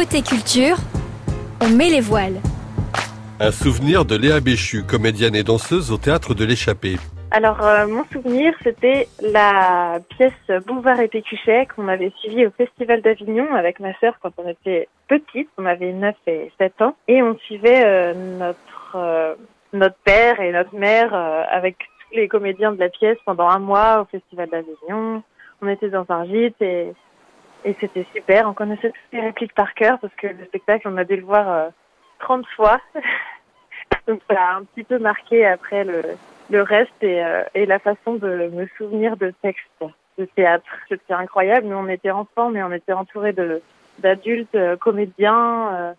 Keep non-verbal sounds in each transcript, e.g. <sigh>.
Côté culture, on met les voiles. Un souvenir de Léa Béchu, comédienne et danseuse au théâtre de l'Échappée. Alors, euh, mon souvenir, c'était la pièce Bouvard et Pécuchet qu'on avait suivie au Festival d'Avignon avec ma sœur quand on était petite. On avait 9 et 7 ans. Et on suivait euh, notre, euh, notre père et notre mère avec tous les comédiens de la pièce pendant un mois au Festival d'Avignon. On était dans un gîte et et c'était super. On connaissait toutes les répliques par cœur parce que le spectacle, on a dû le voir euh, 30 fois. <laughs> Donc ça a un petit peu marqué après le, le reste et, euh, et la façon de me souvenir de textes de théâtre. C'était incroyable. Nous, on était enfants, mais on était entourés de d'adultes, euh, comédiens. Euh,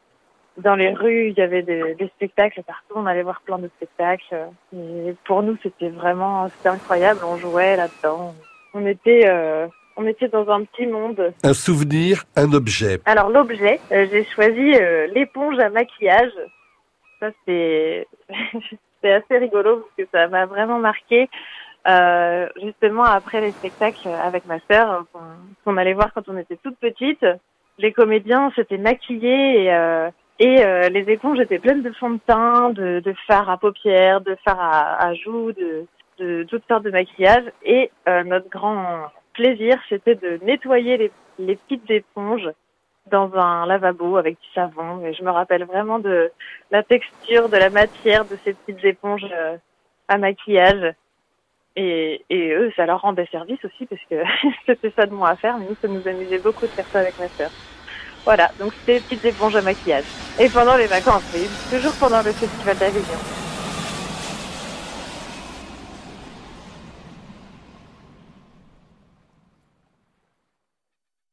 dans les rues, il y avait des, des, spectacles partout. On allait voir plein de spectacles. Et pour nous, c'était vraiment, c'était incroyable. On jouait là-dedans. On était on était dans un petit monde. Un souvenir, un objet. Alors l'objet, euh, j'ai choisi euh, l'éponge à maquillage. Ça c'est <laughs> c'est assez rigolo parce que ça m'a vraiment marqué. Euh, justement après les spectacles avec ma sœur qu'on allait voir quand on était toute petite, les comédiens s'étaient maquillés et, et euh, les éponges étaient pleines de fond de teint, de, de fard à paupières, de fard à, à joues, de, de toutes sortes de maquillage. Et notre grand plaisir, c'était de nettoyer les, les, petites éponges dans un lavabo avec du savon. Et je me rappelle vraiment de la texture, de la matière de ces petites éponges euh, à maquillage. Et, et, eux, ça leur rendait service aussi parce que <laughs> c'était ça de moi à faire. Mais nous, ça nous amusait beaucoup de faire ça avec ma sœur. Voilà, donc c'était des petites éponges à maquillage. Et pendant les vacances, oui, toujours pendant le festival d'Avignon.